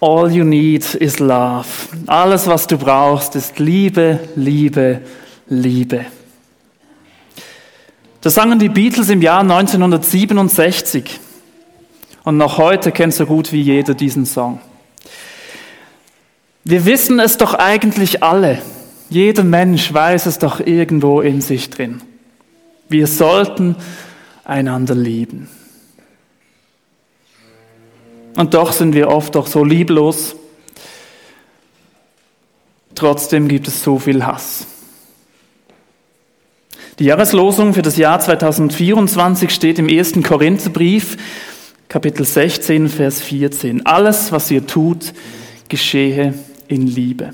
All you need is love. Alles, was du brauchst, ist Liebe, Liebe, Liebe. Das sangen die Beatles im Jahr 1967. Und noch heute kennt so gut wie jeder diesen Song. Wir wissen es doch eigentlich alle. Jeder Mensch weiß es doch irgendwo in sich drin. Wir sollten einander lieben. Und doch sind wir oft doch so lieblos. Trotzdem gibt es so viel Hass. Die Jahreslosung für das Jahr 2024 steht im ersten Korintherbrief, Kapitel 16, Vers 14. Alles, was ihr tut, geschehe in Liebe.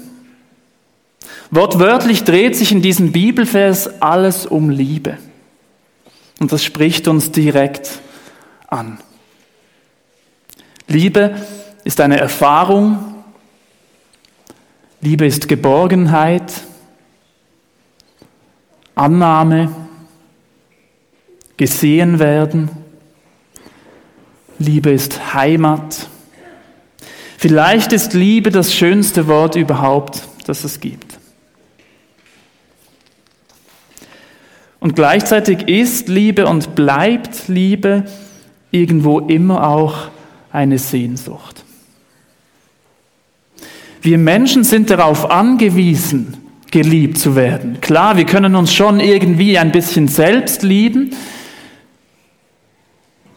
Wortwörtlich dreht sich in diesem Bibelvers alles um Liebe. Und das spricht uns direkt an. Liebe ist eine Erfahrung. Liebe ist Geborgenheit, Annahme, gesehen werden. Liebe ist Heimat. Vielleicht ist Liebe das schönste Wort überhaupt, das es gibt. Und gleichzeitig ist Liebe und bleibt Liebe irgendwo immer auch eine Sehnsucht. Wir Menschen sind darauf angewiesen, geliebt zu werden. Klar, wir können uns schon irgendwie ein bisschen selbst lieben,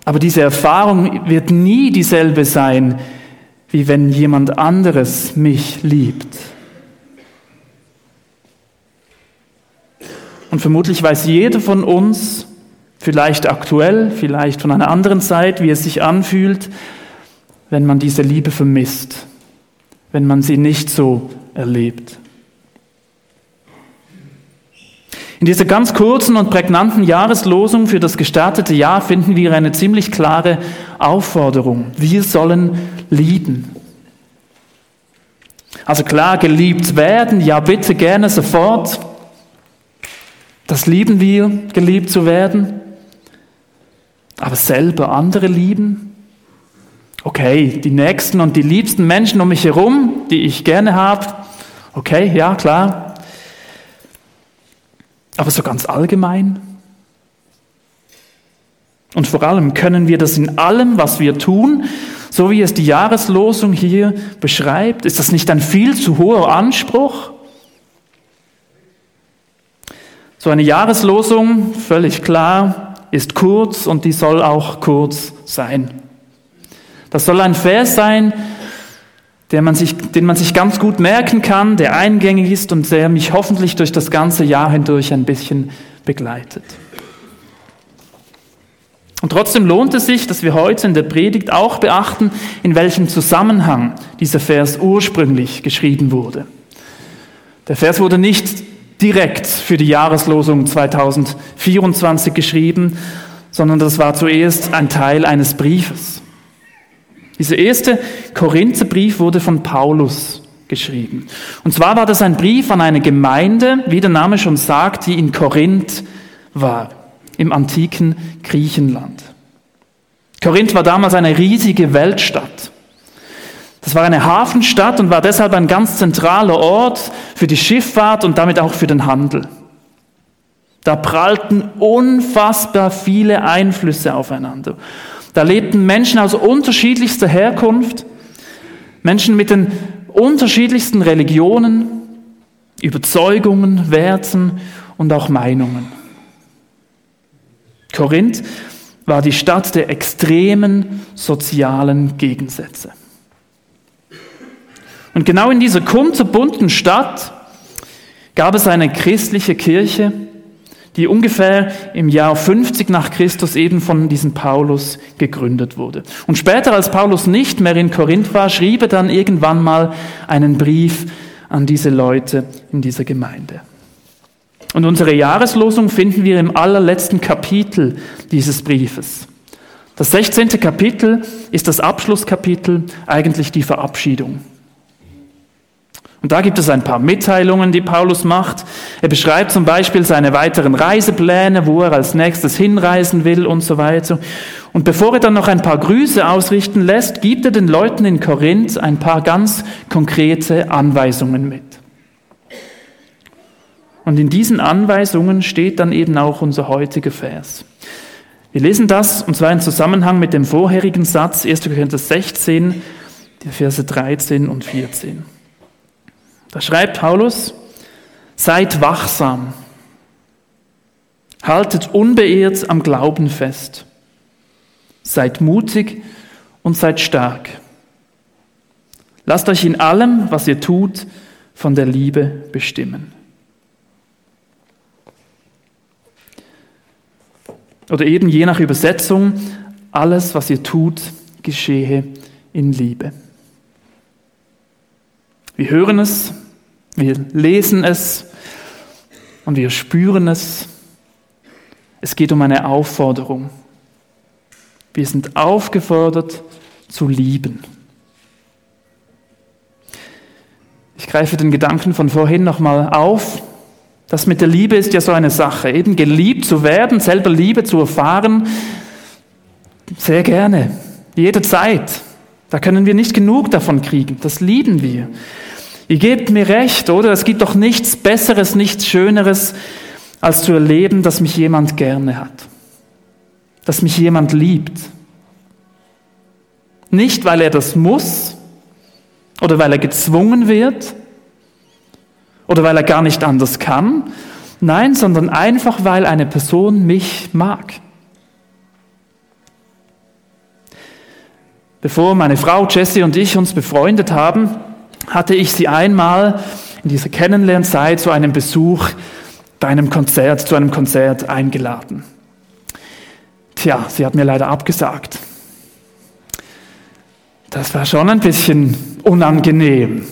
aber diese Erfahrung wird nie dieselbe sein, wie wenn jemand anderes mich liebt. Und vermutlich weiß jeder von uns, vielleicht aktuell, vielleicht von einer anderen Zeit, wie es sich anfühlt, wenn man diese Liebe vermisst, wenn man sie nicht so erlebt. In dieser ganz kurzen und prägnanten Jahreslosung für das gestartete Jahr finden wir eine ziemlich klare Aufforderung. Wir sollen lieben. Also klar, geliebt werden, ja bitte gerne sofort. Das lieben wir, geliebt zu werden. Aber selber andere lieben, Okay, die nächsten und die liebsten Menschen um mich herum, die ich gerne habe. Okay, ja, klar. Aber so ganz allgemein. Und vor allem können wir das in allem, was wir tun, so wie es die Jahreslosung hier beschreibt, ist das nicht ein viel zu hoher Anspruch? So eine Jahreslosung, völlig klar, ist kurz und die soll auch kurz sein. Das soll ein Vers sein, der man sich, den man sich ganz gut merken kann, der eingängig ist und der mich hoffentlich durch das ganze Jahr hindurch ein bisschen begleitet. Und trotzdem lohnt es sich, dass wir heute in der Predigt auch beachten, in welchem Zusammenhang dieser Vers ursprünglich geschrieben wurde. Der Vers wurde nicht direkt für die Jahreslosung 2024 geschrieben, sondern das war zuerst ein Teil eines Briefes. Dieser erste Korintherbrief wurde von Paulus geschrieben. Und zwar war das ein Brief an eine Gemeinde, wie der Name schon sagt, die in Korinth war, im antiken Griechenland. Korinth war damals eine riesige Weltstadt. Das war eine Hafenstadt und war deshalb ein ganz zentraler Ort für die Schifffahrt und damit auch für den Handel. Da prallten unfassbar viele Einflüsse aufeinander. Da lebten Menschen aus unterschiedlichster Herkunft, Menschen mit den unterschiedlichsten Religionen, Überzeugungen, Werten und auch Meinungen. Korinth war die Stadt der extremen sozialen Gegensätze. Und genau in dieser kunterbunten Stadt gab es eine christliche Kirche, die ungefähr im Jahr 50 nach Christus eben von diesem Paulus gegründet wurde. Und später, als Paulus nicht mehr in Korinth war, schrieb er dann irgendwann mal einen Brief an diese Leute in dieser Gemeinde. Und unsere Jahreslosung finden wir im allerletzten Kapitel dieses Briefes. Das 16. Kapitel ist das Abschlusskapitel, eigentlich die Verabschiedung. Und da gibt es ein paar Mitteilungen, die Paulus macht. Er beschreibt zum Beispiel seine weiteren Reisepläne, wo er als nächstes hinreisen will und so weiter. Und bevor er dann noch ein paar Grüße ausrichten lässt, gibt er den Leuten in Korinth ein paar ganz konkrete Anweisungen mit. Und in diesen Anweisungen steht dann eben auch unser heutiger Vers. Wir lesen das, und zwar in Zusammenhang mit dem vorherigen Satz, 1. Korinther 16, die Verse 13 und 14. Da schreibt Paulus, seid wachsam, haltet unbeirrt am Glauben fest, seid mutig und seid stark. Lasst euch in allem, was ihr tut, von der Liebe bestimmen. Oder eben je nach Übersetzung, alles, was ihr tut, geschehe in Liebe. Wir hören es, wir lesen es und wir spüren es. Es geht um eine Aufforderung. Wir sind aufgefordert zu lieben. Ich greife den Gedanken von vorhin nochmal auf. Das mit der Liebe ist ja so eine Sache. Eben geliebt zu werden, selber Liebe zu erfahren, sehr gerne, jederzeit. Da können wir nicht genug davon kriegen. Das lieben wir. Ihr gebt mir recht, oder? Es gibt doch nichts Besseres, nichts Schöneres, als zu erleben, dass mich jemand gerne hat. Dass mich jemand liebt. Nicht, weil er das muss oder weil er gezwungen wird oder weil er gar nicht anders kann. Nein, sondern einfach, weil eine Person mich mag. Bevor meine Frau Jessie und ich uns befreundet haben, hatte ich sie einmal in dieser Kennenlernzeit zu einem Besuch bei einem Konzert, zu einem Konzert eingeladen. Tja, sie hat mir leider abgesagt. Das war schon ein bisschen unangenehm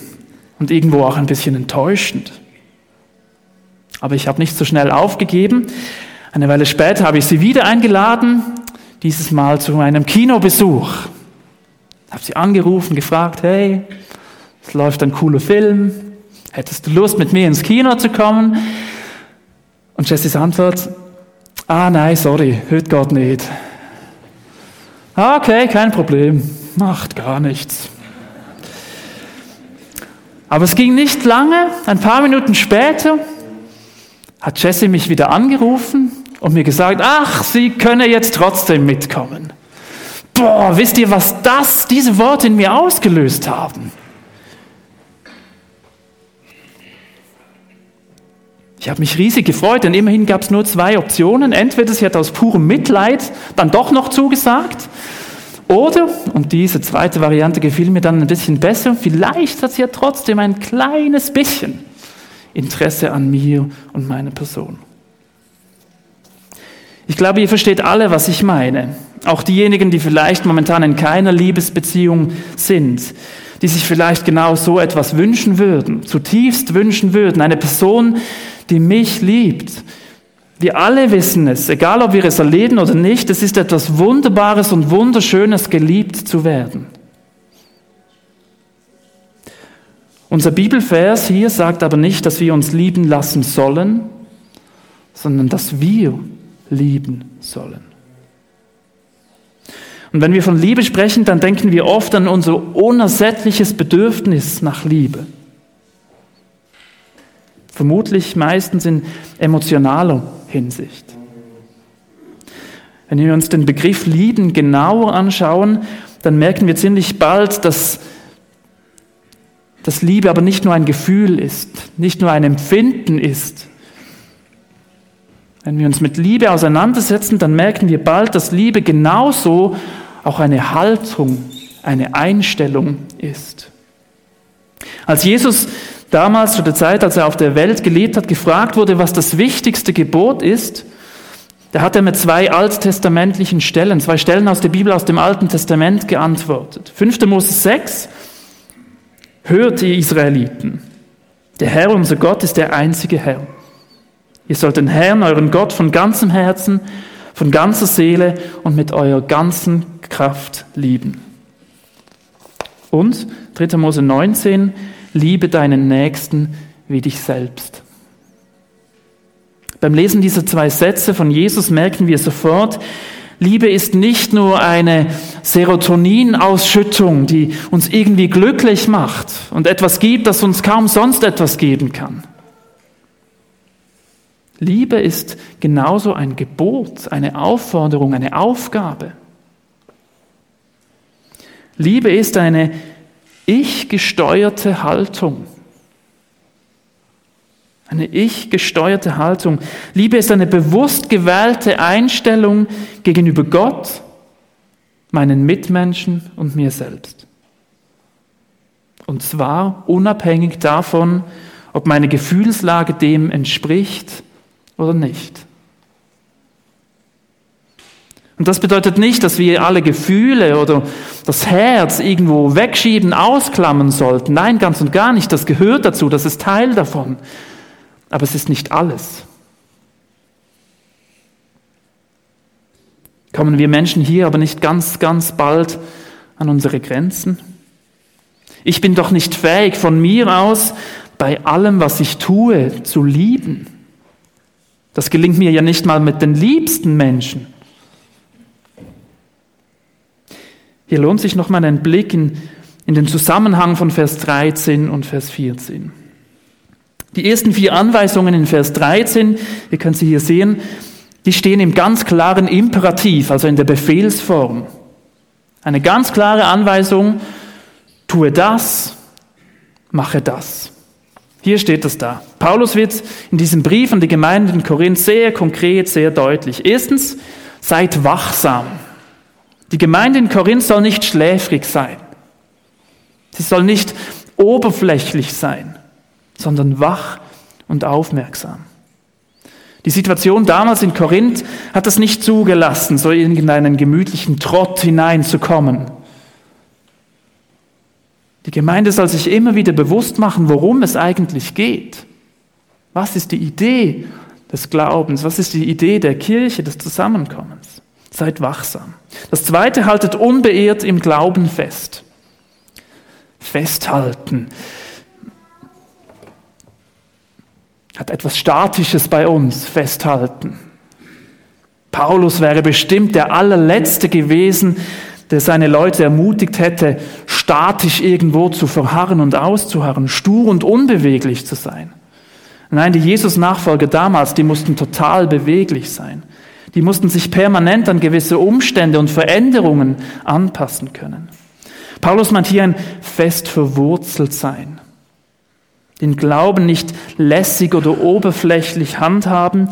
und irgendwo auch ein bisschen enttäuschend. Aber ich habe nicht so schnell aufgegeben. Eine Weile später habe ich sie wieder eingeladen, dieses Mal zu einem Kinobesuch. Habe sie angerufen, gefragt, hey, es läuft ein cooler Film. Hättest du Lust, mit mir ins Kino zu kommen? Und Jessys Antwort, ah nein, sorry, heute geht nicht. Ah, okay, kein Problem, macht gar nichts. Aber es ging nicht lange, ein paar Minuten später hat Jessie mich wieder angerufen und mir gesagt, ach, Sie können jetzt trotzdem mitkommen. Boah, wisst ihr, was das, diese Worte in mir ausgelöst haben? Ich habe mich riesig gefreut, denn immerhin gab es nur zwei Optionen. Entweder sie hat aus purem Mitleid dann doch noch zugesagt, oder, und diese zweite Variante gefiel mir dann ein bisschen besser, vielleicht hat sie ja trotzdem ein kleines bisschen Interesse an mir und meiner Person. Ich glaube, ihr versteht alle, was ich meine. Auch diejenigen, die vielleicht momentan in keiner Liebesbeziehung sind, die sich vielleicht genau so etwas wünschen würden, zutiefst wünschen würden. Eine Person, die mich liebt. Wir alle wissen es, egal ob wir es erleben oder nicht, es ist etwas Wunderbares und Wunderschönes, geliebt zu werden. Unser Bibelvers hier sagt aber nicht, dass wir uns lieben lassen sollen, sondern dass wir lieben sollen. Und wenn wir von Liebe sprechen, dann denken wir oft an unser unersättliches Bedürfnis nach Liebe. Vermutlich meistens in emotionaler Hinsicht. Wenn wir uns den Begriff Lieben genauer anschauen, dann merken wir ziemlich bald, dass, dass Liebe aber nicht nur ein Gefühl ist, nicht nur ein Empfinden ist. Wenn wir uns mit Liebe auseinandersetzen, dann merken wir bald, dass Liebe genauso auch eine Haltung, eine Einstellung ist. Als Jesus damals zu der Zeit, als er auf der Welt gelebt hat, gefragt wurde, was das wichtigste Gebot ist, da hat er mit zwei alttestamentlichen Stellen, zwei Stellen aus der Bibel aus dem Alten Testament geantwortet. 5. Mose 6, hört ihr Israeliten, der Herr, unser Gott, ist der einzige Herr. Ihr sollt den Herrn, euren Gott, von ganzem Herzen, von ganzer Seele und mit eurer ganzen Kraft lieben. Und 3. Mose 19, liebe deinen Nächsten wie dich selbst. Beim Lesen dieser zwei Sätze von Jesus merken wir sofort, Liebe ist nicht nur eine Serotoninausschüttung, die uns irgendwie glücklich macht und etwas gibt, das uns kaum sonst etwas geben kann. Liebe ist genauso ein Gebot, eine Aufforderung, eine Aufgabe. Liebe ist eine ich gesteuerte Haltung. Eine ich gesteuerte Haltung. Liebe ist eine bewusst gewählte Einstellung gegenüber Gott, meinen Mitmenschen und mir selbst. Und zwar unabhängig davon, ob meine Gefühlslage dem entspricht oder nicht. Und das bedeutet nicht, dass wir alle Gefühle oder das Herz irgendwo wegschieben, ausklammern sollten. Nein, ganz und gar nicht. Das gehört dazu, das ist Teil davon. Aber es ist nicht alles. Kommen wir Menschen hier aber nicht ganz, ganz bald an unsere Grenzen? Ich bin doch nicht fähig, von mir aus bei allem, was ich tue, zu lieben. Das gelingt mir ja nicht mal mit den liebsten Menschen. Hier lohnt sich nochmal ein Blick in, in den Zusammenhang von Vers 13 und Vers 14. Die ersten vier Anweisungen in Vers 13, ihr könnt sie hier sehen, die stehen im ganz klaren Imperativ, also in der Befehlsform. Eine ganz klare Anweisung, tue das, mache das. Hier steht es da. Paulus wird in diesem Brief an die Gemeinde in Korinth sehr konkret, sehr deutlich. Erstens, seid wachsam. Die Gemeinde in Korinth soll nicht schläfrig sein. Sie soll nicht oberflächlich sein, sondern wach und aufmerksam. Die Situation damals in Korinth hat es nicht zugelassen, so in irgendeinen gemütlichen Trott hineinzukommen. Die Gemeinde soll sich immer wieder bewusst machen, worum es eigentlich geht. Was ist die Idee des Glaubens? Was ist die Idee der Kirche, des Zusammenkommens? Seid wachsam. Das zweite, haltet unbeirrt im Glauben fest. Festhalten hat etwas Statisches bei uns, festhalten. Paulus wäre bestimmt der allerletzte gewesen, der seine Leute ermutigt hätte, statisch irgendwo zu verharren und auszuharren, stur und unbeweglich zu sein. Nein, die Jesus-Nachfolger damals, die mussten total beweglich sein. Die mussten sich permanent an gewisse Umstände und Veränderungen anpassen können. Paulus meint hier ein fest verwurzelt sein. Den Glauben nicht lässig oder oberflächlich handhaben,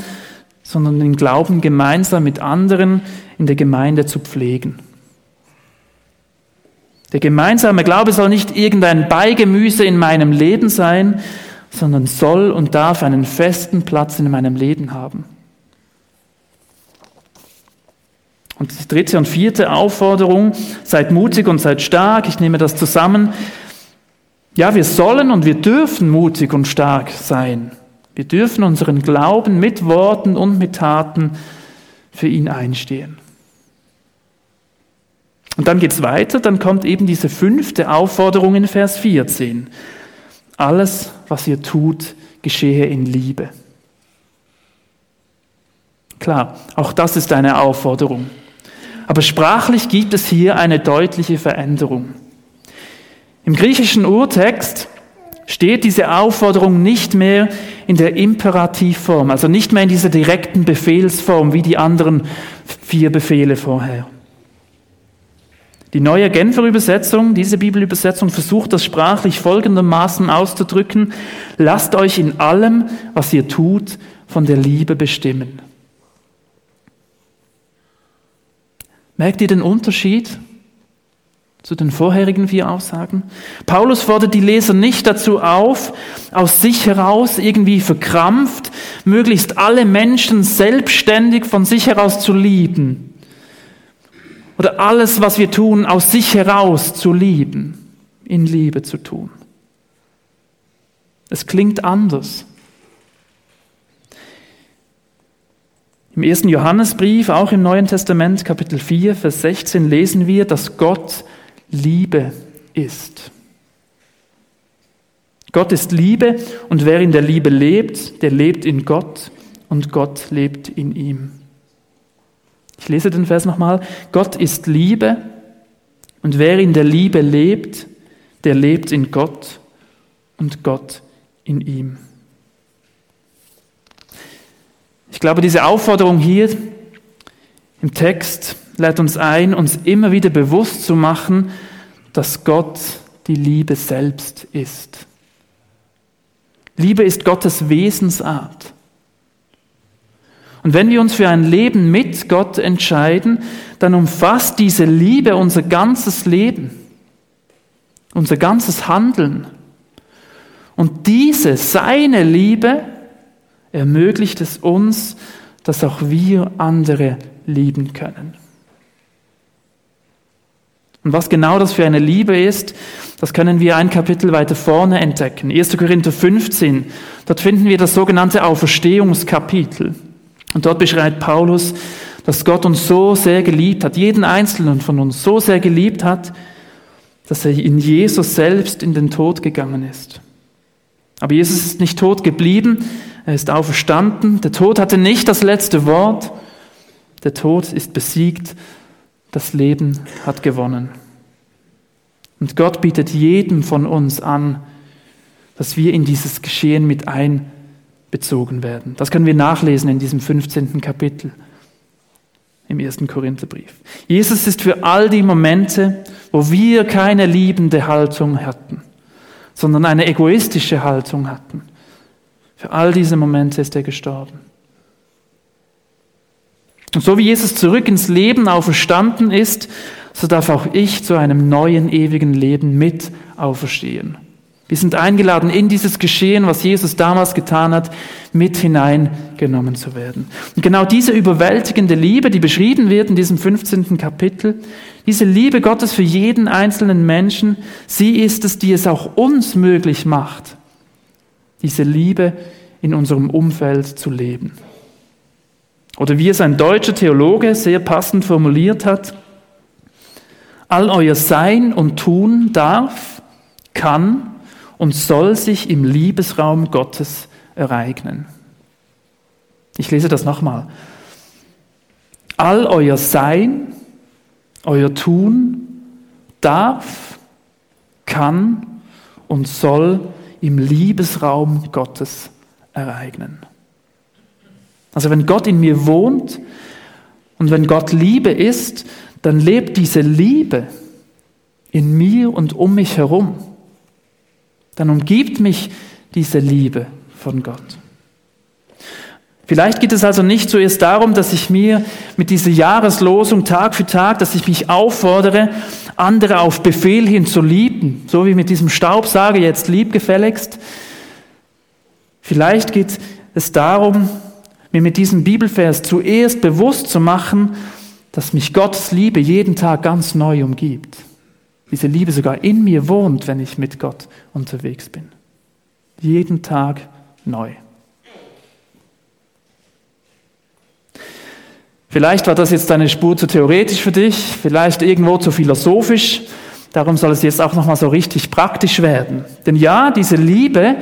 sondern den Glauben gemeinsam mit anderen in der Gemeinde zu pflegen. Der gemeinsame Glaube soll nicht irgendein Beigemüse in meinem Leben sein, sondern soll und darf einen festen Platz in meinem Leben haben. Und die dritte und vierte Aufforderung, seid mutig und seid stark, ich nehme das zusammen. Ja, wir sollen und wir dürfen mutig und stark sein. Wir dürfen unseren Glauben mit Worten und mit Taten für ihn einstehen. Und dann geht's weiter, dann kommt eben diese fünfte Aufforderung in Vers 14. Alles, was ihr tut, geschehe in Liebe. Klar, auch das ist eine Aufforderung. Aber sprachlich gibt es hier eine deutliche Veränderung. Im griechischen Urtext steht diese Aufforderung nicht mehr in der Imperativform, also nicht mehr in dieser direkten Befehlsform wie die anderen vier Befehle vorher. Die neue Genfer Übersetzung, diese Bibelübersetzung, versucht das sprachlich folgendermaßen auszudrücken. Lasst euch in allem, was ihr tut, von der Liebe bestimmen. Merkt ihr den Unterschied zu den vorherigen vier Aussagen? Paulus fordert die Leser nicht dazu auf, aus sich heraus irgendwie verkrampft, möglichst alle Menschen selbstständig von sich heraus zu lieben oder alles, was wir tun, aus sich heraus zu lieben, in Liebe zu tun. Es klingt anders. Im ersten Johannesbrief, auch im Neuen Testament, Kapitel 4, Vers 16, lesen wir, dass Gott Liebe ist. Gott ist Liebe und wer in der Liebe lebt, der lebt in Gott und Gott lebt in ihm. Ich lese den Vers nochmal. Gott ist Liebe und wer in der Liebe lebt, der lebt in Gott und Gott in ihm. Ich glaube, diese Aufforderung hier im Text lädt uns ein, uns immer wieder bewusst zu machen, dass Gott die Liebe selbst ist. Liebe ist Gottes Wesensart. Und wenn wir uns für ein Leben mit Gott entscheiden, dann umfasst diese Liebe unser ganzes Leben, unser ganzes Handeln. Und diese, seine Liebe, ermöglicht es uns, dass auch wir andere lieben können. Und was genau das für eine Liebe ist, das können wir ein Kapitel weiter vorne entdecken. 1. Korinther 15, dort finden wir das sogenannte Auferstehungskapitel. Und dort beschreibt Paulus, dass Gott uns so sehr geliebt hat, jeden Einzelnen von uns so sehr geliebt hat, dass er in Jesus selbst in den Tod gegangen ist. Aber Jesus ist nicht tot geblieben, er ist auferstanden. Der Tod hatte nicht das letzte Wort. Der Tod ist besiegt, das Leben hat gewonnen. Und Gott bietet jedem von uns an, dass wir in dieses Geschehen mit einbezogen werden. Das können wir nachlesen in diesem 15. Kapitel im ersten Korintherbrief. Jesus ist für all die Momente, wo wir keine liebende Haltung hatten, sondern eine egoistische Haltung hatten. Für all diese Momente ist er gestorben. Und so wie Jesus zurück ins Leben auferstanden ist, so darf auch ich zu einem neuen ewigen Leben mit auferstehen. Wir sind eingeladen, in dieses Geschehen, was Jesus damals getan hat, mit hineingenommen zu werden. Und genau diese überwältigende Liebe, die beschrieben wird in diesem 15. Kapitel, diese Liebe Gottes für jeden einzelnen Menschen, sie ist es, die es auch uns möglich macht, diese Liebe in unserem Umfeld zu leben. Oder wie es ein deutscher Theologe sehr passend formuliert hat, all euer Sein und Tun darf, kann und soll sich im Liebesraum Gottes ereignen. Ich lese das nochmal. All euer Sein, euer Tun darf, kann und soll im Liebesraum Gottes ereignen. Also wenn Gott in mir wohnt und wenn Gott Liebe ist, dann lebt diese Liebe in mir und um mich herum. Dann umgibt mich diese Liebe von Gott. Vielleicht geht es also nicht zuerst darum, dass ich mir mit dieser Jahreslosung Tag für Tag, dass ich mich auffordere, andere auf Befehl hin zu lieben, so wie mit diesem Staubsauger jetzt lieb gefälligst. Vielleicht geht es darum, mir mit diesem Bibelvers zuerst bewusst zu machen, dass mich Gottes Liebe jeden Tag ganz neu umgibt. Diese Liebe sogar in mir wohnt, wenn ich mit Gott unterwegs bin. Jeden Tag neu. Vielleicht war das jetzt eine Spur zu theoretisch für dich, vielleicht irgendwo zu philosophisch. Darum soll es jetzt auch nochmal so richtig praktisch werden. Denn ja, diese Liebe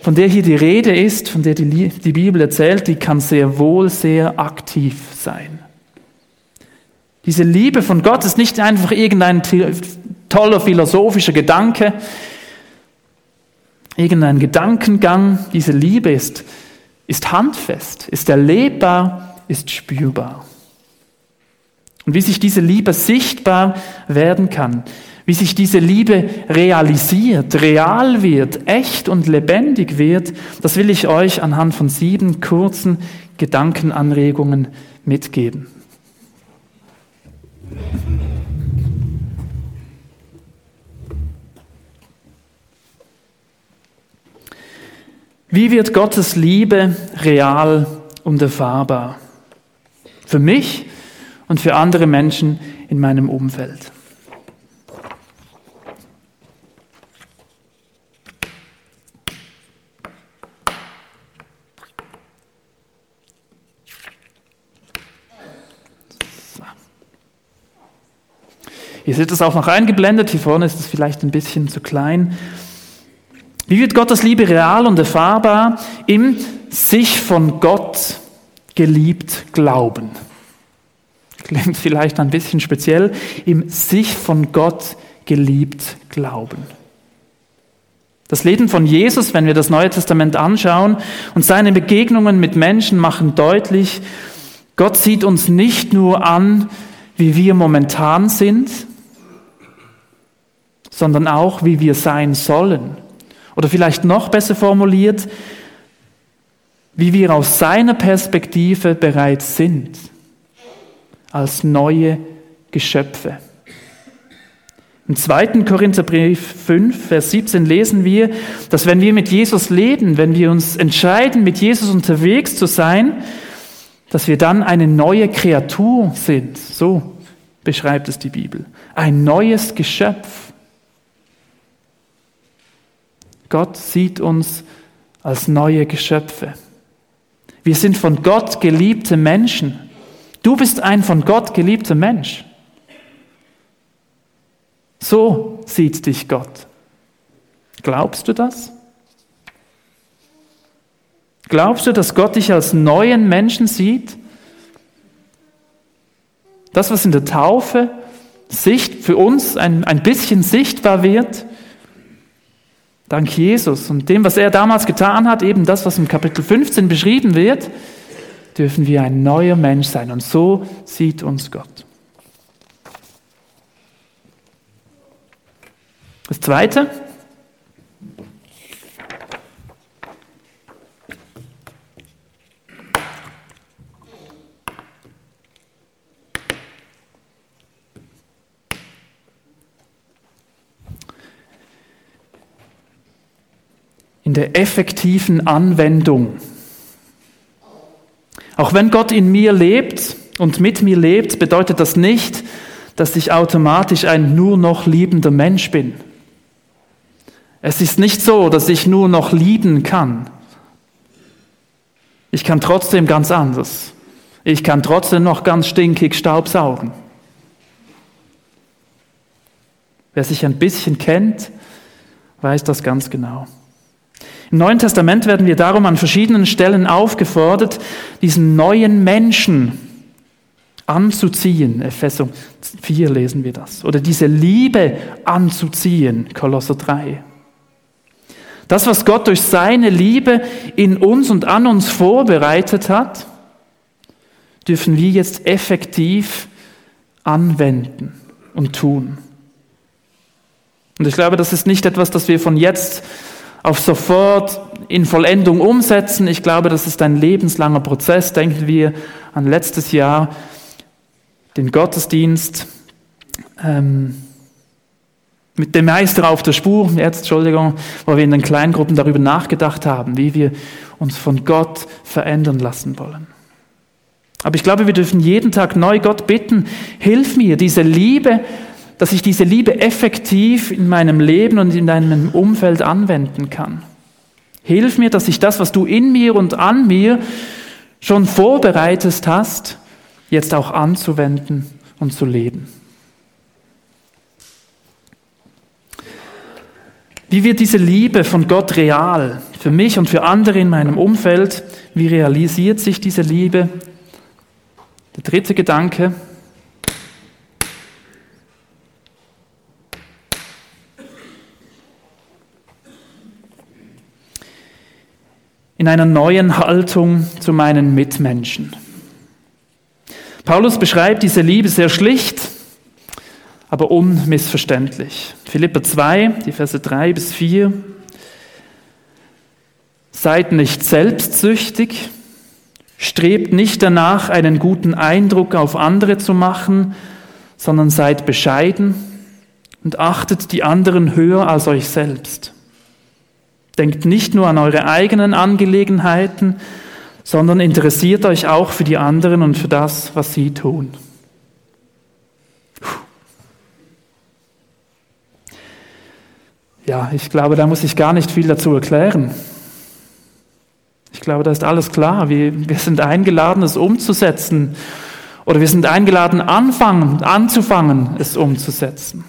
von der hier die Rede ist, von der die, die Bibel erzählt, die kann sehr wohl sehr aktiv sein. Diese Liebe von Gott ist nicht einfach irgendein toller philosophischer Gedanke, irgendein Gedankengang. Diese Liebe ist, ist handfest, ist erlebbar, ist spürbar. Und wie sich diese Liebe sichtbar werden kann, wie sich diese Liebe realisiert, real wird, echt und lebendig wird, das will ich euch anhand von sieben kurzen Gedankenanregungen mitgeben. Wie wird Gottes Liebe real und erfahrbar? Für mich und für andere Menschen in meinem Umfeld. Ihr seht es auch noch eingeblendet, hier vorne ist es vielleicht ein bisschen zu klein. Wie wird Gottes Liebe real und erfahrbar? Im sich von Gott geliebt glauben. Klingt vielleicht ein bisschen speziell. Im sich von Gott geliebt glauben. Das Leben von Jesus, wenn wir das Neue Testament anschauen und seine Begegnungen mit Menschen machen deutlich, Gott sieht uns nicht nur an, wie wir momentan sind, sondern auch, wie wir sein sollen. Oder vielleicht noch besser formuliert, wie wir aus seiner Perspektive bereits sind, als neue Geschöpfe. Im zweiten Korintherbrief 5, Vers 17 lesen wir, dass wenn wir mit Jesus leben, wenn wir uns entscheiden, mit Jesus unterwegs zu sein, dass wir dann eine neue Kreatur sind. So beschreibt es die Bibel. Ein neues Geschöpf. Gott sieht uns als neue Geschöpfe. Wir sind von Gott geliebte Menschen. Du bist ein von Gott geliebter Mensch. So sieht dich Gott. Glaubst du das? Glaubst du, dass Gott dich als neuen Menschen sieht? Das, was in der Taufe Sicht für uns ein, ein bisschen sichtbar wird, dank Jesus und dem, was er damals getan hat, eben das, was im Kapitel 15 beschrieben wird, dürfen wir ein neuer Mensch sein. Und so sieht uns Gott. Das Zweite, der effektiven Anwendung. Auch wenn Gott in mir lebt und mit mir lebt, bedeutet das nicht, dass ich automatisch ein nur noch liebender Mensch bin. Es ist nicht so, dass ich nur noch lieben kann. Ich kann trotzdem ganz anders. Ich kann trotzdem noch ganz stinkig Staubsaugen. Wer sich ein bisschen kennt, weiß das ganz genau. Im Neuen Testament werden wir darum an verschiedenen Stellen aufgefordert, diesen neuen Menschen anzuziehen. Epheser 4 lesen wir das. Oder diese Liebe anzuziehen. Kolosser 3. Das, was Gott durch seine Liebe in uns und an uns vorbereitet hat, dürfen wir jetzt effektiv anwenden und tun. Und ich glaube, das ist nicht etwas, das wir von jetzt auf sofort in Vollendung umsetzen. Ich glaube, das ist ein lebenslanger Prozess. Denken wir an letztes Jahr, den Gottesdienst ähm, mit dem Meister auf der Spur, jetzt, Entschuldigung, wo wir in den Kleingruppen darüber nachgedacht haben, wie wir uns von Gott verändern lassen wollen. Aber ich glaube, wir dürfen jeden Tag neu Gott bitten, hilf mir, diese Liebe dass ich diese Liebe effektiv in meinem Leben und in deinem Umfeld anwenden kann. Hilf mir, dass ich das, was du in mir und an mir schon vorbereitet hast, jetzt auch anzuwenden und zu leben. Wie wird diese Liebe von Gott real für mich und für andere in meinem Umfeld? Wie realisiert sich diese Liebe? Der dritte Gedanke, in einer neuen Haltung zu meinen Mitmenschen. Paulus beschreibt diese Liebe sehr schlicht, aber unmissverständlich. Philippa 2, die Verse 3 bis 4. Seid nicht selbstsüchtig, strebt nicht danach, einen guten Eindruck auf andere zu machen, sondern seid bescheiden und achtet die anderen höher als euch selbst. Denkt nicht nur an eure eigenen Angelegenheiten, sondern interessiert euch auch für die anderen und für das, was sie tun. Ja, ich glaube, da muss ich gar nicht viel dazu erklären. Ich glaube, da ist alles klar. Wir, wir sind eingeladen, es umzusetzen Oder wir sind eingeladen, anfangen, anzufangen, es umzusetzen.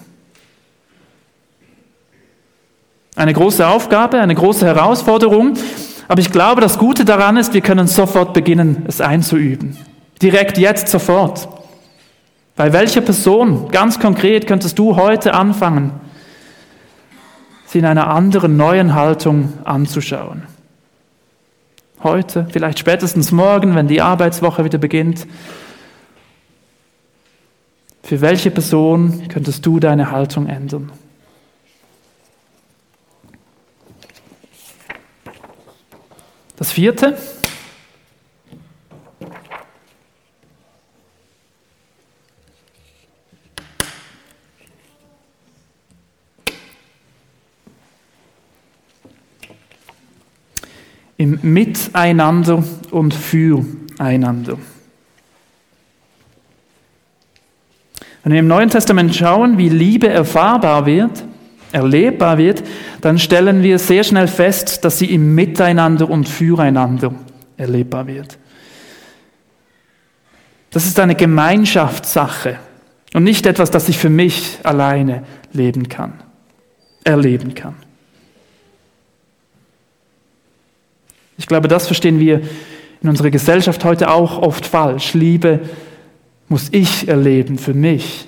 Eine große Aufgabe, eine große Herausforderung, aber ich glaube, das Gute daran ist, wir können sofort beginnen, es einzuüben. Direkt jetzt sofort. Bei welcher Person, ganz konkret, könntest du heute anfangen, sie in einer anderen, neuen Haltung anzuschauen? Heute, vielleicht spätestens morgen, wenn die Arbeitswoche wieder beginnt. Für welche Person könntest du deine Haltung ändern? Das vierte, im Miteinander und Füreinander. Wenn wir im Neuen Testament schauen, wie Liebe erfahrbar wird, erlebbar wird, dann stellen wir sehr schnell fest, dass sie im Miteinander und Füreinander erlebbar wird. Das ist eine Gemeinschaftssache und nicht etwas, das ich für mich alleine leben kann, erleben kann. Ich glaube, das verstehen wir in unserer Gesellschaft heute auch oft falsch. Liebe muss ich erleben für mich.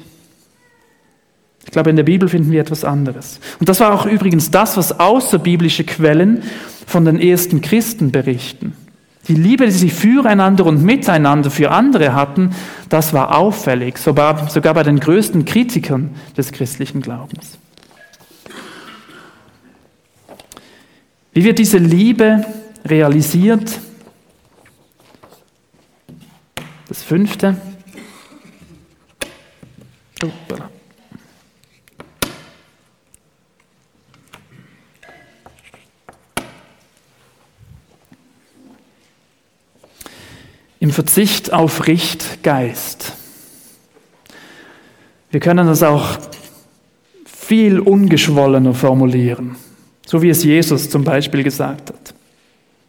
Ich glaube, in der Bibel finden wir etwas anderes. Und das war auch übrigens das, was außerbiblische Quellen von den ersten Christen berichten. Die Liebe, die sie füreinander und miteinander für andere hatten, das war auffällig, sogar, bei den größten Kritikern des christlichen Glaubens. Wie wird diese Liebe realisiert. Das fünfte. Uppala. Im Verzicht auf Richtgeist. Wir können das auch viel ungeschwollener formulieren, so wie es Jesus zum Beispiel gesagt hat.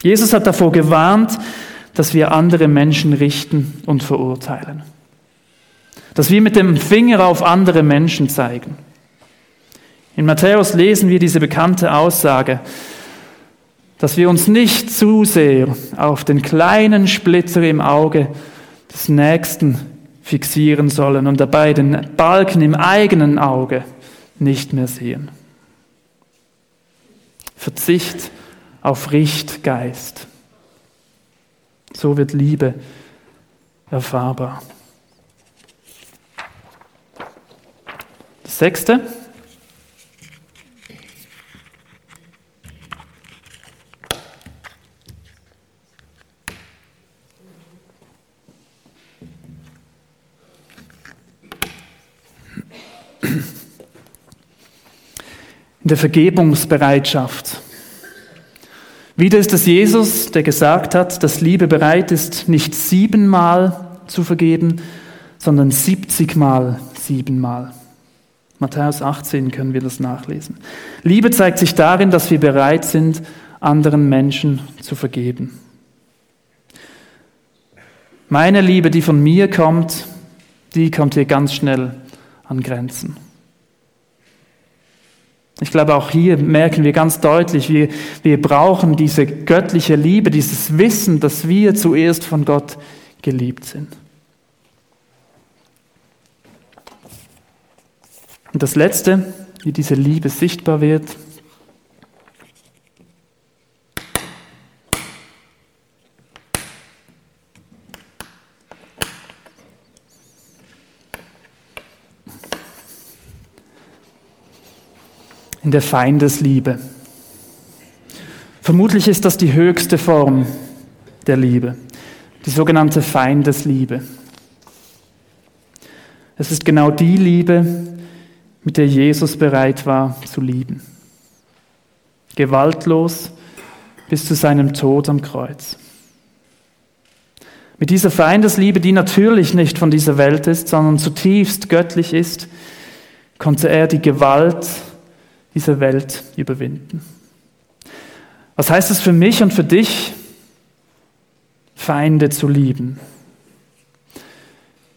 Jesus hat davor gewarnt, dass wir andere Menschen richten und verurteilen. Dass wir mit dem Finger auf andere Menschen zeigen. In Matthäus lesen wir diese bekannte Aussage, dass wir uns nicht zu sehr auf den kleinen Splitter im Auge des Nächsten fixieren sollen und dabei den Balken im eigenen Auge nicht mehr sehen. Verzicht auf Richtgeist. So wird Liebe erfahrbar. Das sechste. In der Vergebungsbereitschaft. Wieder ist es Jesus, der gesagt hat, dass Liebe bereit ist, nicht siebenmal zu vergeben, sondern siebzigmal siebenmal. Matthäus 18 können wir das nachlesen. Liebe zeigt sich darin, dass wir bereit sind, anderen Menschen zu vergeben. Meine Liebe, die von mir kommt, die kommt hier ganz schnell an Grenzen. Ich glaube, auch hier merken wir ganz deutlich, wir, wir brauchen diese göttliche Liebe, dieses Wissen, dass wir zuerst von Gott geliebt sind. Und das Letzte, wie diese Liebe sichtbar wird, in der Feindesliebe. Vermutlich ist das die höchste Form der Liebe, die sogenannte Feindesliebe. Es ist genau die Liebe, mit der Jesus bereit war zu lieben. Gewaltlos bis zu seinem Tod am Kreuz. Mit dieser Feindesliebe, die natürlich nicht von dieser Welt ist, sondern zutiefst göttlich ist, konnte er die Gewalt dieser Welt überwinden. Was heißt es für mich und für dich, Feinde zu lieben?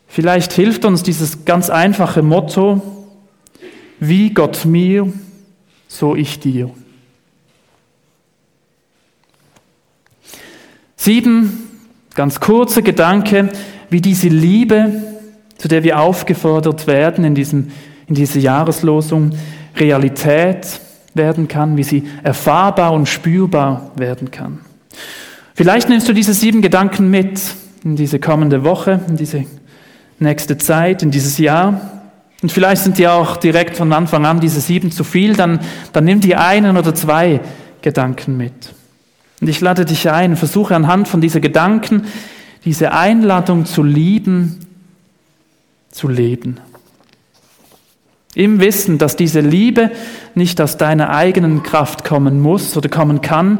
Vielleicht hilft uns dieses ganz einfache Motto, wie Gott mir, so ich dir. Sieben ganz kurze Gedanken, wie diese Liebe, zu der wir aufgefordert werden in, diesem, in dieser Jahreslosung, Realität werden kann, wie sie erfahrbar und spürbar werden kann. Vielleicht nimmst du diese sieben Gedanken mit in diese kommende Woche, in diese nächste Zeit, in dieses Jahr. Und vielleicht sind dir auch direkt von Anfang an diese sieben zu viel, dann, dann nimm dir einen oder zwei Gedanken mit. Und ich lade dich ein, versuche anhand von diesen Gedanken, diese Einladung zu lieben, zu leben. Im Wissen, dass diese Liebe nicht aus deiner eigenen Kraft kommen muss oder kommen kann,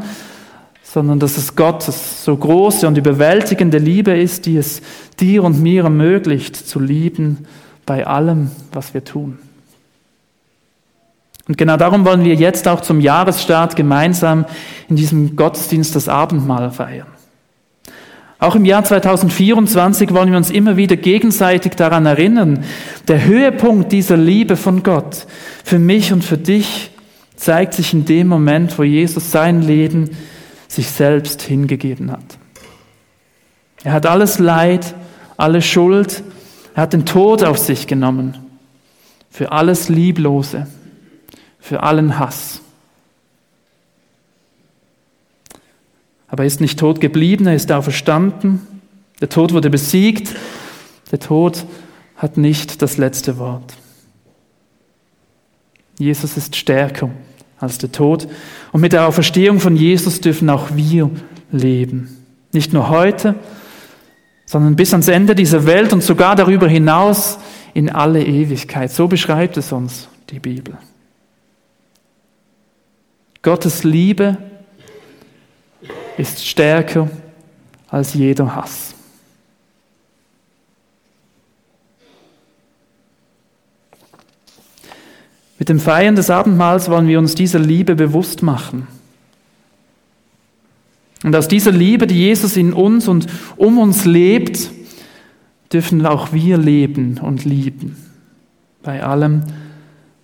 sondern dass es Gottes so große und überwältigende Liebe ist, die es dir und mir ermöglicht zu lieben bei allem, was wir tun. Und genau darum wollen wir jetzt auch zum Jahresstart gemeinsam in diesem Gottesdienst das Abendmahl feiern. Auch im Jahr 2024 wollen wir uns immer wieder gegenseitig daran erinnern, der Höhepunkt dieser Liebe von Gott für mich und für dich zeigt sich in dem Moment, wo Jesus sein Leben sich selbst hingegeben hat. Er hat alles Leid, alle Schuld, er hat den Tod auf sich genommen, für alles Lieblose, für allen Hass. Aber er ist nicht tot geblieben, er ist auferstanden. Der Tod wurde besiegt. Der Tod hat nicht das letzte Wort. Jesus ist stärker als der Tod. Und mit der Auferstehung von Jesus dürfen auch wir leben. Nicht nur heute, sondern bis ans Ende dieser Welt und sogar darüber hinaus in alle Ewigkeit. So beschreibt es uns die Bibel. Gottes Liebe ist stärker als jeder Hass. Mit dem Feiern des Abendmahls wollen wir uns dieser Liebe bewusst machen. Und aus dieser Liebe, die Jesus in uns und um uns lebt, dürfen auch wir leben und lieben. Bei allem,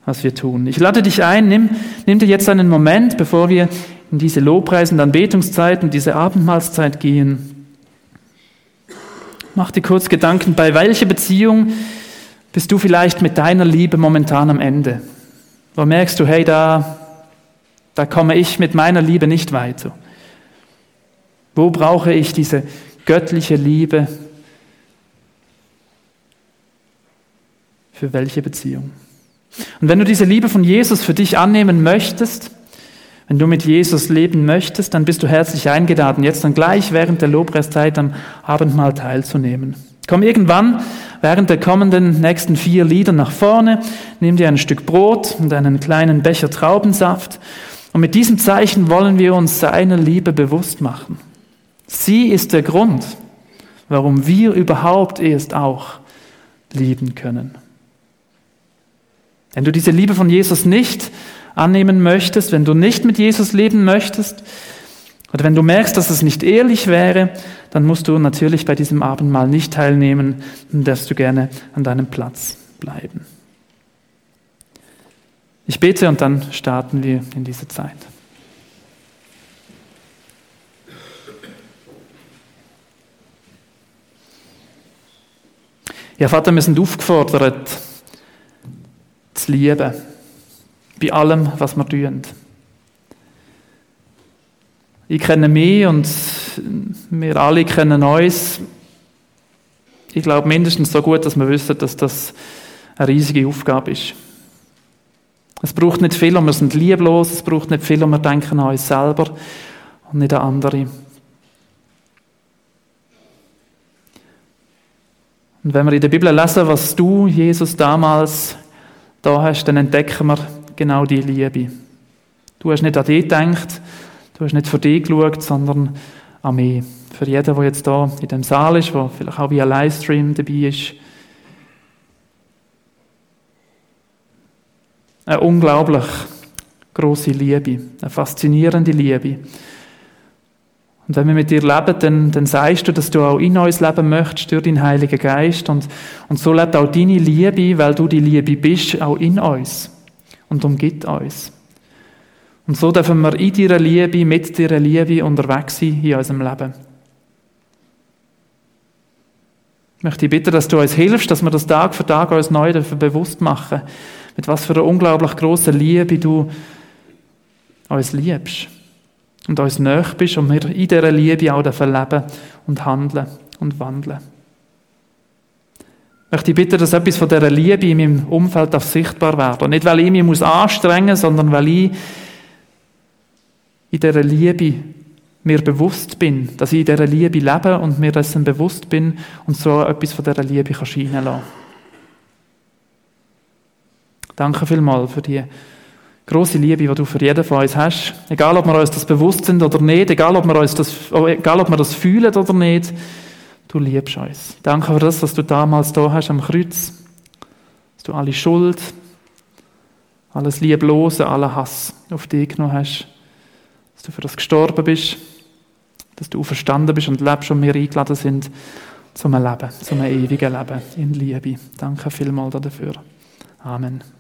was wir tun. Ich lade dich ein, nimm, nimm dir jetzt einen Moment, bevor wir in diese Lobpreis- und Anbetungszeit und diese Abendmahlszeit gehen. Mach dir kurz Gedanken, bei welcher Beziehung bist du vielleicht mit deiner Liebe momentan am Ende? Wo merkst du, hey, da, da komme ich mit meiner Liebe nicht weiter? Wo brauche ich diese göttliche Liebe? Für welche Beziehung? Und wenn du diese Liebe von Jesus für dich annehmen möchtest, wenn du mit Jesus leben möchtest, dann bist du herzlich eingeladen, jetzt dann gleich während der Lobpreiszeit am Abendmahl teilzunehmen. Komm irgendwann während der kommenden nächsten vier Lieder nach vorne, nimm dir ein Stück Brot und einen kleinen Becher Traubensaft. Und mit diesem Zeichen wollen wir uns seiner Liebe bewusst machen. Sie ist der Grund, warum wir überhaupt erst auch lieben können. Wenn du diese Liebe von Jesus nicht annehmen möchtest, wenn du nicht mit Jesus leben möchtest, oder wenn du merkst, dass es nicht ehrlich wäre, dann musst du natürlich bei diesem Abendmahl nicht teilnehmen, dann darfst du gerne an deinem Platz bleiben. Ich bete und dann starten wir in diese Zeit. Ja, Vater, wir sind aufgefordert, zu lieben. Bei allem, was wir tun. Ich kenne mich und wir alle kennen uns. Ich glaube mindestens so gut, dass wir wissen, dass das eine riesige Aufgabe ist. Es braucht nicht viel und wir sind lieblos, es braucht nicht viel und wir denken an uns selber und nicht an andere. Und wenn wir in der Bibel lesen, was du, Jesus, damals da hast, dann entdecken wir genau die Liebe. Du hast nicht an dich gedacht, Du hast nicht für dich geschaut, sondern an mich. Für jeden, der jetzt da in dem Saal ist, der vielleicht auch via Livestream dabei ist. Eine unglaublich große Liebe, eine faszinierende Liebe. Und wenn wir mit dir leben, dann, dann sagst du, dass du auch in uns leben möchtest durch deinen Heiligen Geist. Und, und so lebt auch deine Liebe, weil du die Liebe bist, auch in uns und umgibt uns. Und so dürfen wir in deiner Liebe, mit deiner Liebe unterwegs sein in unserem Leben. Ich möchte dich bitten, dass du uns hilfst, dass wir das Tag für Tag uns neu bewusst machen, mit was für einer unglaublich grossen Liebe du uns liebst und uns näher bist und wir in dieser Liebe auch leben und handeln und wandeln. Ich möchte bitten, dass etwas von dieser Liebe in meinem Umfeld auch sichtbar wird. Und nicht, weil ich mich anstrengen muss, sondern weil ich in dieser Liebe mir bewusst bin, dass ich in dieser Liebe lebe und mir dessen bewusst bin und so etwas von dieser Liebe kann scheinen lassen. Danke vielmals für die große Liebe, die du für jeden von uns hast. Egal, ob wir uns das bewusst sind oder nicht, egal, ob wir uns das, egal, ob wir das fühlen oder nicht, du liebst uns. Danke für das, was du damals da hast am Kreuz, dass du alle Schuld, alles Lieblose, allen Hass auf dich genommen hast, dass du für das gestorben bist, dass du verstanden bist und lebst und wir eingeladen sind zum Leben, zum ewigen Leben in Liebe. Danke vielmals dafür. Amen.